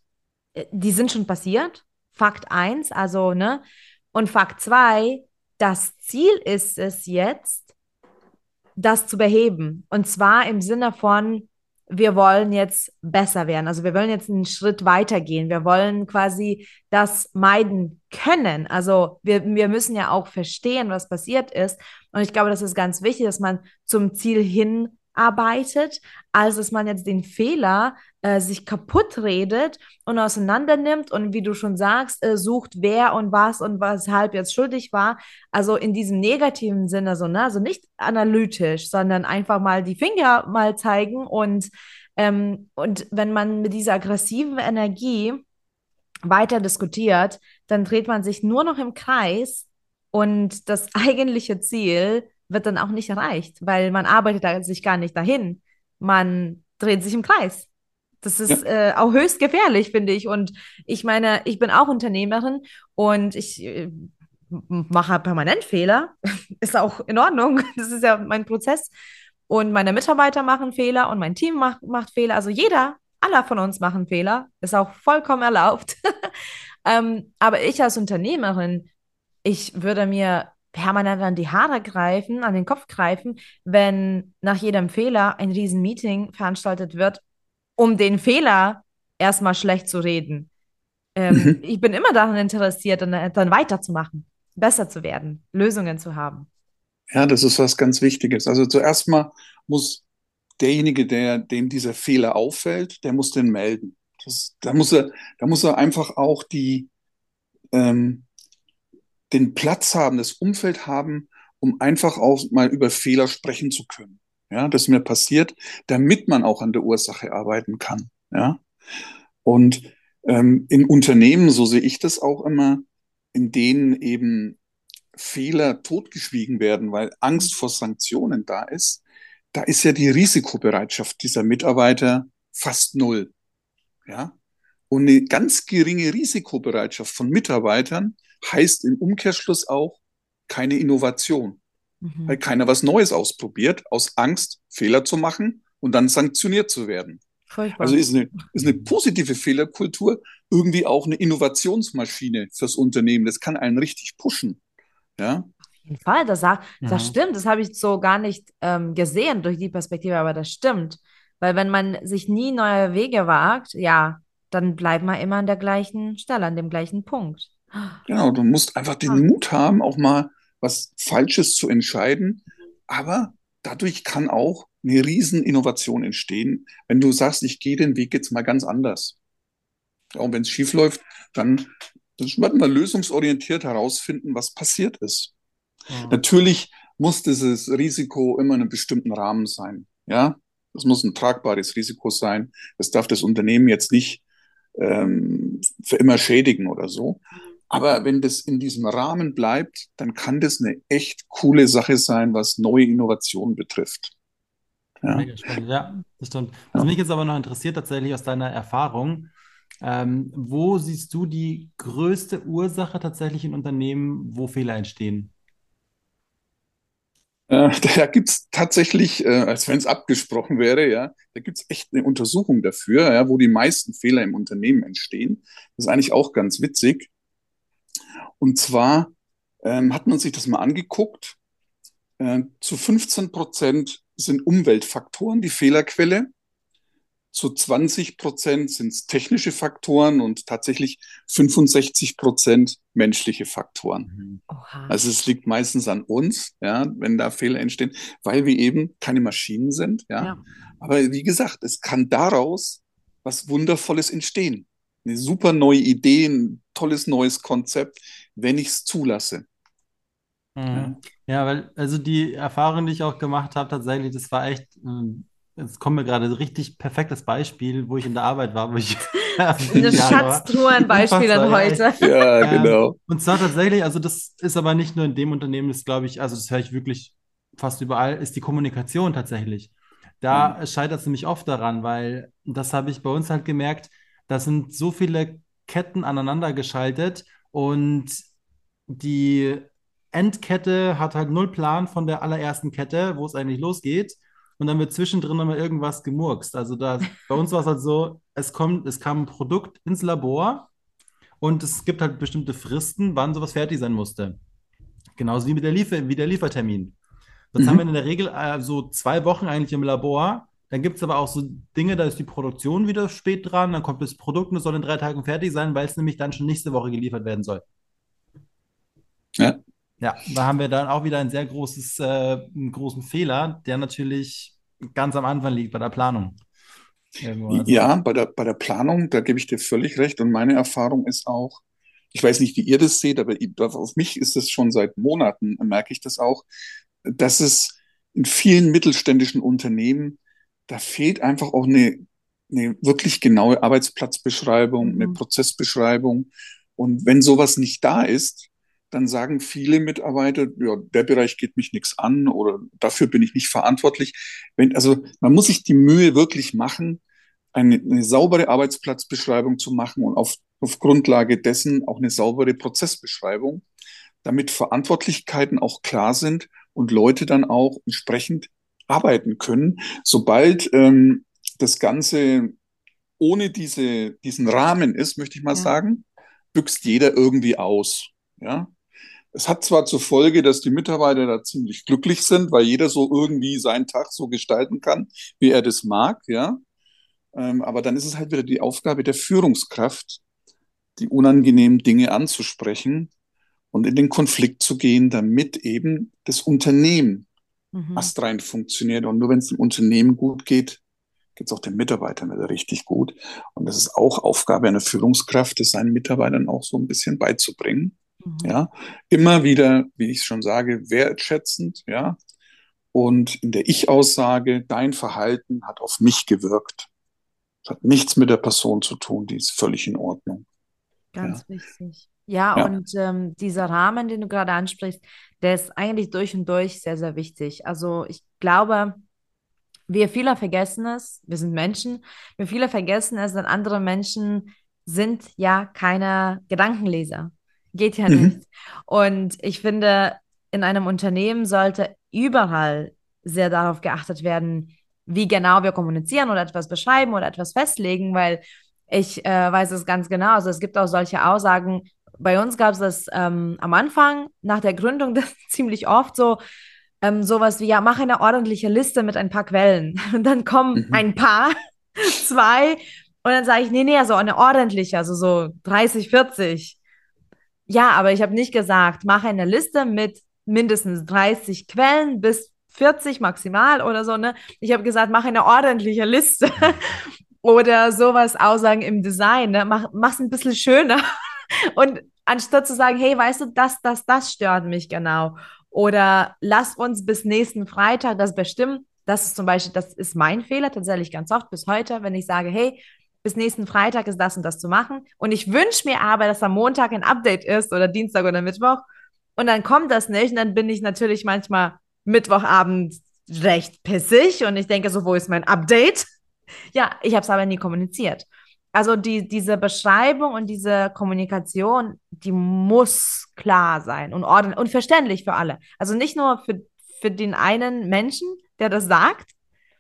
äh, die sind schon passiert. Fakt 1, also, ne? Und Fakt 2, das Ziel ist es jetzt, das zu beheben. Und zwar im Sinne von, wir wollen jetzt besser werden. Also wir wollen jetzt einen Schritt weitergehen. Wir wollen quasi das meiden können. Also wir, wir müssen ja auch verstehen, was passiert ist. Und ich glaube, das ist ganz wichtig, dass man zum Ziel hin arbeitet, als dass man jetzt den Fehler äh, sich kaputt redet und auseinander nimmt und wie du schon sagst, äh, sucht, wer und was und weshalb jetzt schuldig war. Also in diesem negativen Sinne so, ne? Also nicht analytisch, sondern einfach mal die Finger mal zeigen und, ähm, und wenn man mit dieser aggressiven Energie weiter diskutiert, dann dreht man sich nur noch im Kreis und das eigentliche Ziel wird dann auch nicht erreicht, weil man arbeitet sich gar nicht dahin. Man dreht sich im Kreis. Das ist ja. äh, auch höchst gefährlich, finde ich. Und ich meine, ich bin auch Unternehmerin und ich äh, mache permanent Fehler. ist auch in Ordnung. Das ist ja mein Prozess. Und meine Mitarbeiter machen Fehler und mein Team macht, macht Fehler. Also jeder, aller von uns machen Fehler. Ist auch vollkommen erlaubt. ähm, aber ich als Unternehmerin, ich würde mir permanent an die Haare greifen, an den Kopf greifen, wenn nach jedem Fehler ein Riesen-Meeting veranstaltet wird, um den Fehler erstmal schlecht zu reden. Ähm, mhm. Ich bin immer daran interessiert, dann, dann weiterzumachen, besser zu werden, Lösungen zu haben. Ja, das ist was ganz Wichtiges. Also zuerst mal muss derjenige, der, dem dieser Fehler auffällt, der muss den melden. Das, da, muss er, da muss er einfach auch die, ähm, den Platz haben, das Umfeld haben, um einfach auch mal über Fehler sprechen zu können. Ja, das mir passiert, damit man auch an der Ursache arbeiten kann. Ja, und ähm, in Unternehmen, so sehe ich das auch immer, in denen eben Fehler totgeschwiegen werden, weil Angst vor Sanktionen da ist, da ist ja die Risikobereitschaft dieser Mitarbeiter fast null. Ja, und eine ganz geringe Risikobereitschaft von Mitarbeitern heißt im Umkehrschluss auch keine Innovation, mhm. weil keiner was Neues ausprobiert, aus Angst, Fehler zu machen und dann sanktioniert zu werden. Furchtbar. Also ist eine, ist eine positive Fehlerkultur irgendwie auch eine Innovationsmaschine fürs Unternehmen. Das kann einen richtig pushen. Ja. Auf jeden Fall, das, das mhm. stimmt. Das habe ich so gar nicht ähm, gesehen durch die Perspektive, aber das stimmt. Weil wenn man sich nie neue Wege wagt, ja, dann bleibt man immer an der gleichen Stelle, an dem gleichen Punkt. Genau, du musst einfach den ah. Mut haben, auch mal was Falsches zu entscheiden. Aber dadurch kann auch eine Rieseninnovation entstehen, wenn du sagst, ich gehe den Weg jetzt mal ganz anders. Ja, und wenn es schief läuft, dann, wird man lösungsorientiert herausfinden, was passiert ist. Ja. Natürlich muss dieses Risiko immer in einem bestimmten Rahmen sein. Ja, das muss ein tragbares Risiko sein. Das darf das Unternehmen jetzt nicht ähm, für immer schädigen oder so. Aber wenn das in diesem Rahmen bleibt, dann kann das eine echt coole Sache sein, was neue Innovationen betrifft. Ja, Mega spannend. ja das stimmt. Was ja. mich jetzt aber noch interessiert, tatsächlich aus deiner Erfahrung, ähm, wo siehst du die größte Ursache tatsächlich in Unternehmen, wo Fehler entstehen? Äh, da gibt es tatsächlich, äh, als wenn es abgesprochen wäre, ja, da gibt es echt eine Untersuchung dafür, ja, wo die meisten Fehler im Unternehmen entstehen. Das ist eigentlich auch ganz witzig. Und zwar ähm, hat man sich das mal angeguckt. Äh, zu 15 Prozent sind Umweltfaktoren die Fehlerquelle. Zu 20 Prozent sind es technische Faktoren und tatsächlich 65 Prozent menschliche Faktoren. Mhm. Oha. Also es liegt meistens an uns, ja, wenn da Fehler entstehen, weil wir eben keine Maschinen sind. Ja. ja. Aber wie gesagt, es kann daraus was Wundervolles entstehen super neue Idee, ein tolles neues Konzept, wenn ich es zulasse. Mhm. Ja. ja. weil also die Erfahrung, die ich auch gemacht habe, tatsächlich, das war echt, es kommt mir gerade ein richtig perfektes Beispiel, wo ich in der Arbeit war, wo ich eine Schatztruhe an Beispielen heute. Ja, genau. Und zwar tatsächlich, also das ist aber nicht nur in dem Unternehmen, das glaube ich, also das höre ich wirklich fast überall, ist die Kommunikation tatsächlich. Da mhm. scheitert es nämlich oft daran, weil das habe ich bei uns halt gemerkt, da sind so viele Ketten aneinander geschaltet und die Endkette hat halt null Plan von der allerersten Kette, wo es eigentlich losgeht. Und dann wird zwischendrin immer irgendwas gemurkst. Also da, bei uns war es halt so, es kommt, es kam ein Produkt ins Labor und es gibt halt bestimmte Fristen, wann sowas fertig sein musste. Genauso wie mit der Liefer wie der Liefertermin. Sonst haben wir Mhm. in der Regel äh, so zwei Wochen eigentlich im Labor. Dann gibt es aber auch so Dinge, da ist die Produktion wieder spät dran, dann kommt das Produkt und es soll in drei Tagen fertig sein, weil es nämlich dann schon nächste Woche geliefert werden soll. Ja. Ja, da haben wir dann auch wieder ein sehr großes, äh, einen großen Fehler, der natürlich ganz am Anfang liegt bei der Planung. Irgendwo, also, Ja, bei der, bei der Planung, da gebe ich dir völlig recht. Und meine Erfahrung ist auch, ich weiß nicht, wie ihr das seht, aber auf mich ist es schon seit Monaten, merke ich das auch, dass es in vielen mittelständischen Unternehmen, da fehlt einfach auch eine, eine wirklich genaue Arbeitsplatzbeschreibung, eine Mhm. Prozessbeschreibung. Und wenn sowas nicht da ist, dann sagen viele Mitarbeiter, ja, der Bereich geht mich nichts an oder dafür bin ich nicht verantwortlich. Wenn, also man muss sich die Mühe wirklich machen, eine, eine saubere Arbeitsplatzbeschreibung zu machen und auf, auf Grundlage dessen auch eine saubere Prozessbeschreibung, damit Verantwortlichkeiten auch klar sind und Leute dann auch entsprechend arbeiten können. Sobald ähm, das Ganze ohne diese, diesen Rahmen ist, möchte ich mal Ja. sagen, büxt jeder irgendwie aus. Ja. Es hat zwar zur Folge, dass die Mitarbeiter da ziemlich glücklich sind, weil jeder so irgendwie seinen Tag so gestalten kann, wie er das mag, ja. Ähm, aber dann ist es halt wieder die Aufgabe der Führungskraft, die unangenehmen Dinge anzusprechen und in den Konflikt zu gehen, damit eben das Unternehmen Mhm. astrein funktioniert. Und nur wenn es dem Unternehmen gut geht, geht es auch den Mitarbeitern wieder richtig gut. Und das ist auch Aufgabe einer Führungskraft, es seinen Mitarbeitern auch so ein bisschen beizubringen. Mhm. Ja, immer wieder, wie ich schon sage, wertschätzend, ja. Und in der Ich-Aussage, dein Verhalten hat auf mich gewirkt. Es hat nichts mit der Person zu tun, die ist völlig in Ordnung. Ganz wichtig. Ja, Ja. und ähm, dieser Rahmen, den du gerade ansprichst, der ist eigentlich durch und durch sehr, sehr wichtig. Also ich glaube, wir viele vergessen es, wir sind Menschen, wir viele vergessen es, denn andere Menschen sind ja keine Gedankenleser. Geht ja Mhm. nicht. Und ich finde, in einem Unternehmen sollte überall sehr darauf geachtet werden, wie genau wir kommunizieren oder etwas beschreiben oder etwas festlegen, weil ich äh, weiß es ganz genau. Also es gibt auch solche Aussagen. Bei uns gab es das ähm, am Anfang, nach der Gründung, das ziemlich oft so, ähm, sowas wie, ja, mach eine ordentliche Liste mit ein paar Quellen. Und dann kommen Mhm. ein paar, zwei, und dann sage ich, nee, nee, also eine ordentliche, also so 30, 40. Ja, aber ich habe nicht gesagt, mach eine Liste mit mindestens 30 Quellen bis 40 maximal oder so, ne? Ich habe gesagt, mach eine ordentliche Liste. Oder sowas Aussagen im Design, ne? Mach, mach's ein bisschen schöner. Und anstatt zu sagen, hey, weißt du, das, das, das stört mich genau. Oder lass uns bis nächsten Freitag das bestimmen. Das ist zum Beispiel, das ist mein Fehler tatsächlich ganz oft bis heute, wenn ich sage, hey, bis nächsten Freitag ist das und das zu machen. Und ich wünsche mir aber, dass am Montag ein Update ist oder Dienstag oder Mittwoch. Und dann kommt das nicht. Und dann bin ich natürlich manchmal Mittwochabend recht pissig und ich denke so, wo ist mein Update? Ja, ich habe es aber nie kommuniziert. Also die, diese Beschreibung und diese Kommunikation, die muss klar sein und ordentlich und verständlich für alle. Also nicht nur für, für den einen Menschen, der das sagt,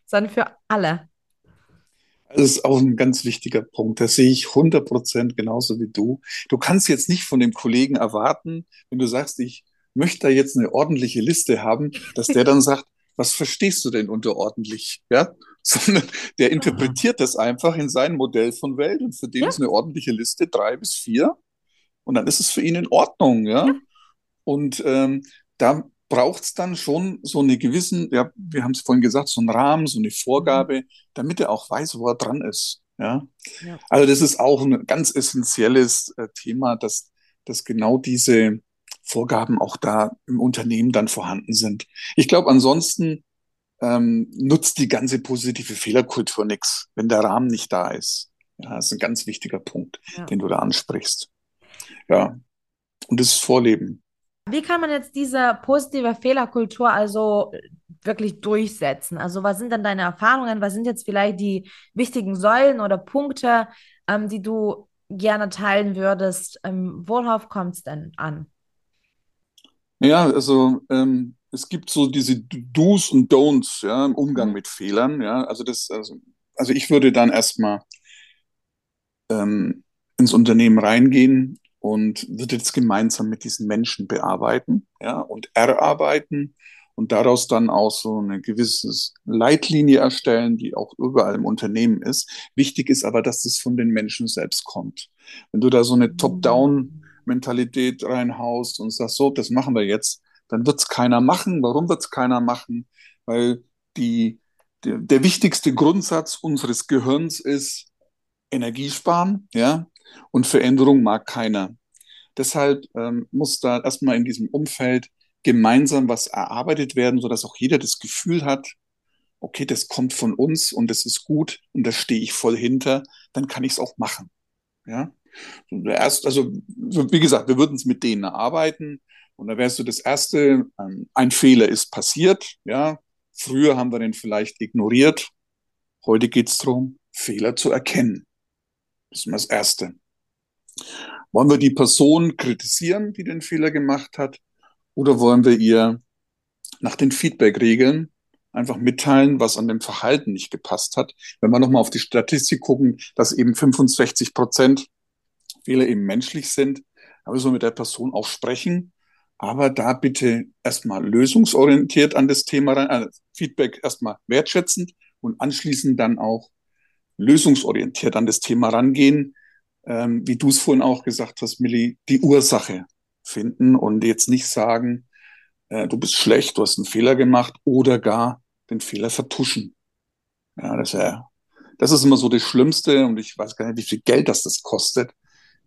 sondern für alle. Das ist auch ein ganz wichtiger Punkt. Das sehe ich 100 Prozent genauso wie du. Du kannst jetzt nicht von dem Kollegen erwarten, wenn du sagst, ich möchte da jetzt eine ordentliche Liste haben, dass der dann sagt, was verstehst du denn unter ordentlich? Ja, sondern der interpretiert das einfach in sein Modell von Welt und für den Ja. ist eine ordentliche Liste drei bis vier und dann ist es für ihn in Ordnung, ja. Ja. Und ähm, da braucht es dann schon so eine gewissen, ja, wir haben es vorhin gesagt, so einen Rahmen, so eine Vorgabe, damit er auch weiß, wo er dran ist. Ja. Ja. Also das ist auch ein ganz essentielles äh, Thema, dass, dass genau diese Vorgaben auch da im Unternehmen dann vorhanden sind. Ich glaube, ansonsten ähm, nutzt die ganze positive Fehlerkultur nichts, wenn der Rahmen nicht da ist. Ja, das ist ein ganz wichtiger Punkt, Ja. den du da ansprichst. Ja. Und das Vorleben. Wie kann man jetzt diese positive Fehlerkultur also wirklich durchsetzen? Also was sind denn deine Erfahrungen? Was sind jetzt vielleicht die wichtigen Säulen oder Punkte, ähm, die du gerne teilen würdest? Ähm, worauf kommt es denn an? Ja, also ähm, es gibt so diese Do's und Don'ts, ja, im Umgang Mhm. mit Fehlern, ja. Also das, also, also ich würde dann erstmal ähm, ins Unternehmen reingehen und würde jetzt gemeinsam mit diesen Menschen bearbeiten ja, und erarbeiten und daraus dann auch so eine gewisse Leitlinie erstellen, die auch überall im Unternehmen ist. Wichtig ist aber, dass das von den Menschen selbst kommt. Wenn du da so eine mhm. Top-Down-Mentalität reinhaust und sagst, so, das machen wir jetzt, dann wird es keiner machen. Warum wird es keiner machen? Weil die, der, der wichtigste Grundsatz unseres Gehirns ist Energiesparen, ja, und Veränderung mag keiner. Deshalb ähm, muss da erstmal in diesem Umfeld gemeinsam was erarbeitet werden, sodass auch jeder das Gefühl hat, okay, das kommt von uns und das ist gut und da stehe ich voll hinter, dann kann ich es auch machen. Ja. Erst, also, wie gesagt, wir würden es mit denen erarbeiten und da wärst du das erste, ähm, ein Fehler ist passiert, ja. Früher haben wir den vielleicht ignoriert. Heute geht es darum, Fehler zu erkennen. Das ist das Erste. Wollen wir die Person kritisieren, die den Fehler gemacht hat? Oder wollen wir ihr nach den Feedback-Regeln einfach mitteilen, was an dem Verhalten nicht gepasst hat? Wenn wir nochmal auf die Statistik gucken, dass eben 65 Prozent Fehler eben menschlich sind, aber so mit der Person auch sprechen. Aber da bitte erstmal lösungsorientiert an das Thema rein, äh, Feedback erstmal wertschätzend und anschließend dann auch lösungsorientiert an das Thema rangehen, ähm, wie du es vorhin auch gesagt hast, Milli, die Ursache finden und jetzt nicht sagen, äh, du bist schlecht, du hast einen Fehler gemacht oder gar den Fehler vertuschen. Ja, das ist ja, das ist immer so das Schlimmste und ich weiß gar nicht, wie viel Geld das das kostet.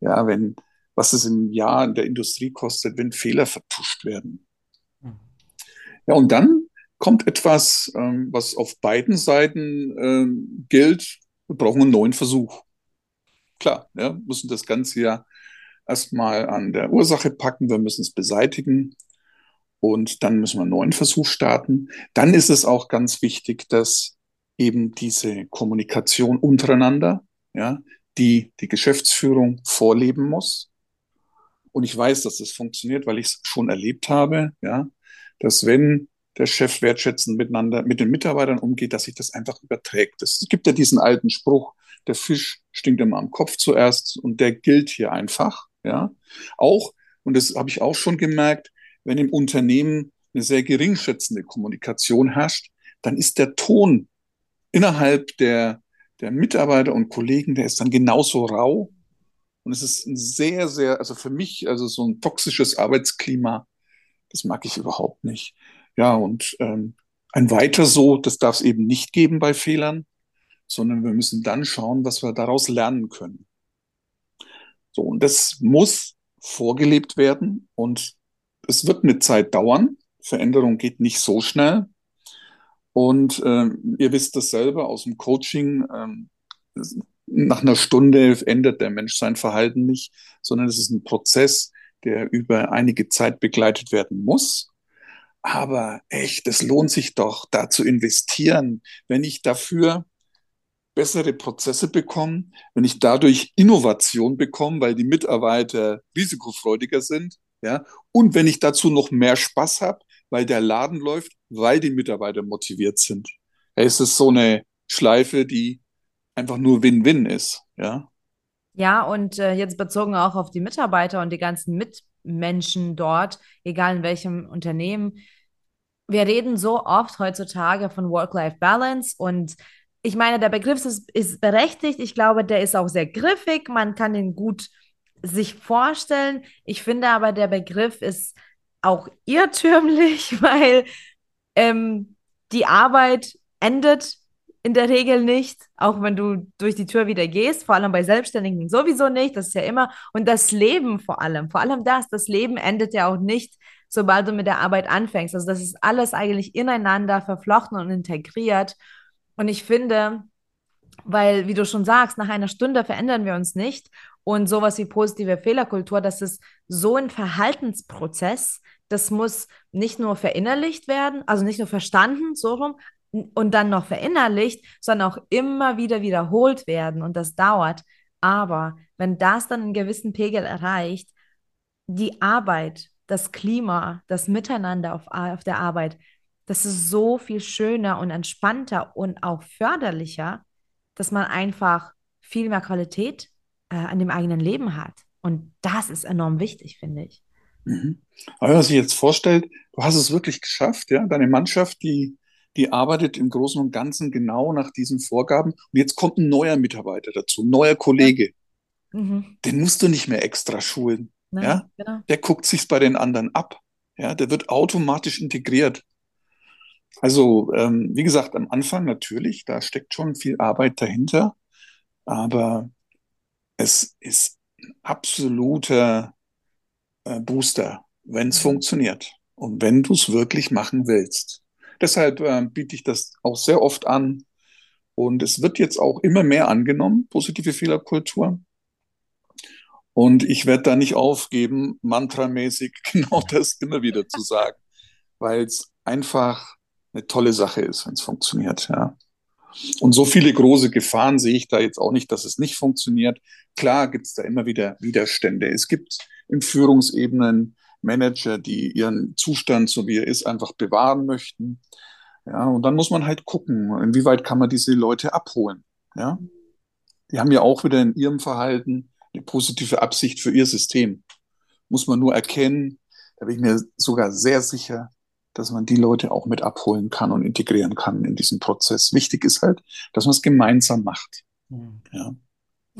Ja, wenn, was es im Jahr in der Industrie kostet, wenn Fehler vertuscht werden. Hm. Ja, und dann kommt etwas, ähm, was auf beiden Seiten ähm, gilt. Wir brauchen einen neuen Versuch. Klar, ja, müssen das Ganze ja erstmal an der Ursache packen, wir müssen es beseitigen und dann müssen wir einen neuen Versuch starten. Dann ist es auch ganz wichtig, dass eben diese Kommunikation untereinander, ja, die die Geschäftsführung vorleben muss. Und ich weiß, dass das funktioniert, weil ich es schon erlebt habe, ja, dass wenn der Chef wertschätzend miteinander mit den Mitarbeitern umgeht, dass sich das einfach überträgt. Es gibt ja diesen alten Spruch, der Fisch stinkt immer am Kopf zuerst und der gilt hier einfach. Ja, auch, und das habe ich auch schon gemerkt, wenn im Unternehmen eine sehr geringschätzende Kommunikation herrscht, dann ist der Ton innerhalb der, der Mitarbeiter und Kollegen, der ist dann genauso rau. Und es ist ein sehr, sehr, also für mich, also so ein toxisches Arbeitsklima, das mag ich überhaupt nicht. Ja, und ähm, ein weiter so, das darf es eben nicht geben bei Fehlern, sondern wir müssen dann schauen, was wir daraus lernen können. So, und das muss vorgelebt werden und es wird mit Zeit dauern. Veränderung geht nicht so schnell. Und äh, ihr wisst das selber aus dem Coaching. Äh, nach einer Stunde ändert der Mensch sein Verhalten nicht, sondern es ist ein Prozess, der über einige Zeit begleitet werden muss. Aber echt, es lohnt sich doch, da zu investieren, wenn ich dafür bessere Prozesse bekommen, wenn ich dadurch Innovation bekomme, weil die Mitarbeiter risikofreudiger sind, ja, und wenn ich dazu noch mehr Spaß habe, weil der Laden läuft, weil die Mitarbeiter motiviert sind. Es ist so eine Schleife, die einfach nur Win-Win ist, ja. Ja, und äh, jetzt bezogen auch auf die Mitarbeiter und die ganzen Mitmenschen dort, egal in welchem Unternehmen. Wir reden so oft heutzutage von Work-Life-Balance und ich meine, der Begriff ist, ist berechtigt. Ich glaube, der ist auch sehr griffig. Man kann ihn gut sich vorstellen. Ich finde aber, der Begriff ist auch irrtümlich, weil ähm, die Arbeit endet in der Regel nicht, auch wenn du durch die Tür wieder gehst, vor allem bei Selbstständigen sowieso nicht, das ist ja immer, und das Leben vor allem, vor allem das, das Leben endet ja auch nicht, sobald du mit der Arbeit anfängst. Also das ist alles eigentlich ineinander verflochten und integriert. Und ich finde, weil, wie du schon sagst, nach einer Stunde verändern wir uns nicht. Und sowas wie positive Fehlerkultur, das ist so ein Verhaltensprozess, das muss nicht nur verinnerlicht werden, also nicht nur verstanden, so rum, und dann noch verinnerlicht, sondern auch immer wieder wiederholt werden. Und das dauert. Aber wenn das dann einen gewissen Pegel erreicht, die Arbeit, das Klima, das Miteinander auf, auf der Arbeit, das ist so viel schöner und entspannter und auch förderlicher, dass man einfach viel mehr Qualität äh, an dem eigenen Leben hat. Und das ist enorm wichtig, finde ich. Mhm. Aber wenn man sich jetzt vorstellt, du hast es wirklich geschafft, ja, deine Mannschaft, die, die arbeitet im Großen und Ganzen genau nach diesen Vorgaben. Und jetzt kommt ein neuer Mitarbeiter dazu, ein neuer Kollege. Mhm. Den musst du nicht mehr extra schulen. Nein, ja? Genau. Der guckt sich bei den anderen ab. Ja, der wird automatisch integriert. Also, ähm, wie gesagt, am Anfang natürlich, da steckt schon viel Arbeit dahinter, aber es ist ein absoluter äh, Booster, wenn es mhm. funktioniert und wenn du es wirklich machen willst. Deshalb äh, biete ich das auch sehr oft an und es wird jetzt auch immer mehr angenommen, positive Fehlerkultur. Und ich werde da nicht aufgeben, mantramäßig genau das immer wieder zu sagen, weil es einfach eine tolle Sache ist, wenn es funktioniert. Ja. Und so viele große Gefahren sehe ich da jetzt auch nicht, dass es nicht funktioniert. Klar gibt es da immer wieder Widerstände. Es gibt in Führungsebenen Manager, die ihren Zustand, so wie er ist, einfach bewahren möchten. Ja, und dann muss man halt gucken, inwieweit kann man diese Leute abholen. Ja, die haben ja auch wieder in ihrem Verhalten eine positive Absicht für ihr System. Muss man nur erkennen, da bin ich mir sogar sehr sicher, dass man die Leute auch mit abholen kann und integrieren kann in diesen Prozess. Wichtig ist halt, dass man es gemeinsam macht. Mhm. Ja.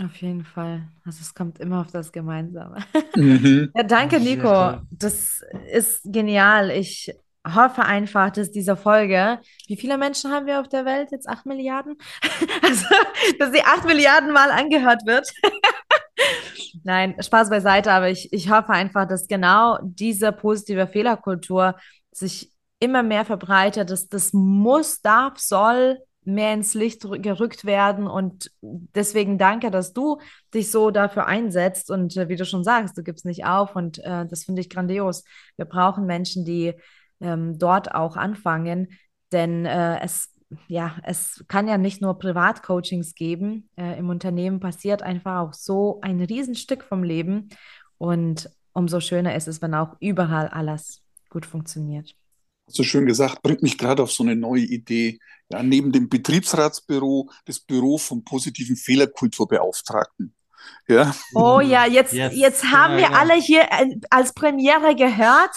Auf jeden Fall. Also es kommt immer auf das Gemeinsame. Mhm. Ja, danke, Nico. Das ist genial. Ich hoffe einfach, dass diese Folge, wie viele Menschen haben wir auf der Welt? Jetzt acht Milliarden? Also, dass sie acht Milliarden Mal angehört wird. Nein, Spaß beiseite, aber ich, ich hoffe einfach, dass genau diese positive Fehlerkultur sich immer mehr verbreitet, dass das muss, darf, soll mehr ins Licht gerückt werden. Und deswegen danke, dass du dich so dafür einsetzt. Und äh, wie du schon sagst, du gibst nicht auf. Und äh, das finde ich grandios. Wir brauchen Menschen, die ähm, dort auch anfangen. Denn äh, es, ja, es kann ja nicht nur Privatcoachings geben. Äh, Im Unternehmen passiert einfach auch so ein Riesenstück vom Leben. Und umso schöner ist es, wenn auch überall alles gut funktioniert. So schön gesagt, bringt mich gerade auf so eine neue Idee. Ja, neben dem Betriebsratsbüro das Büro vom positiven Fehlerkulturbeauftragten. Ja. Oh ja, jetzt, yes. jetzt haben wir alle hier äh, als Premiere gehört.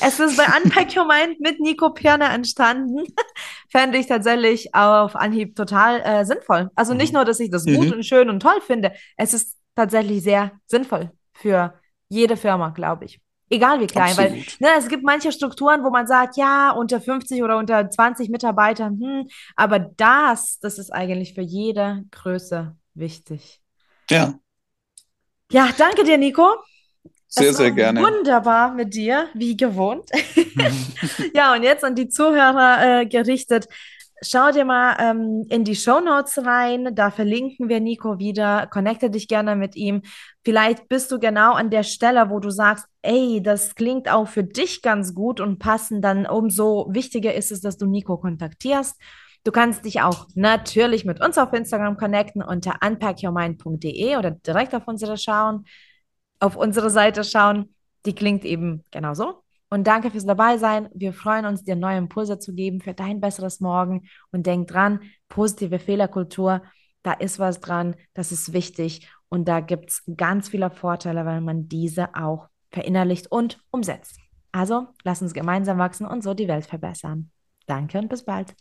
Es ist bei Unpack Your Mind mit Nico Pirne entstanden. Fände ich tatsächlich auf Anhieb total äh, sinnvoll. Also nicht mhm. nur, dass ich das gut mhm. und schön und toll finde, es ist tatsächlich sehr sinnvoll für jede Firma, glaube ich. Egal wie klein, Absolut. weil ne, es gibt manche Strukturen, wo man sagt, ja, unter 50 oder unter 20 Mitarbeitern, hm, aber das, das ist eigentlich für jede Größe wichtig. Ja. Ja, danke dir, Nico. Sehr, sehr gerne. Wunderbar mit dir, wie gewohnt. ja, und jetzt an die Zuhörer äh, gerichtet. Schau dir mal ähm, in die Show Notes rein, da verlinken wir Nico wieder. Connecte dich gerne mit ihm. Vielleicht bist du genau an der Stelle, wo du sagst, ey, das klingt auch für dich ganz gut und passend. Dann umso wichtiger ist es, dass du Nico kontaktierst. Du kannst dich auch natürlich mit uns auf Instagram connecten unter unpackyourmind.de oder direkt auf unsere schauen, auf unsere Seite schauen. Die klingt eben genauso. Und danke fürs Dabeisein. Wir freuen uns, dir neue Impulse zu geben für dein besseres Morgen. Und denk dran, positive Fehlerkultur, da ist was dran, das ist wichtig. Und da gibt es ganz viele Vorteile, weil man diese auch verinnerlicht und umsetzt. Also, lass uns gemeinsam wachsen und so die Welt verbessern. Danke und bis bald.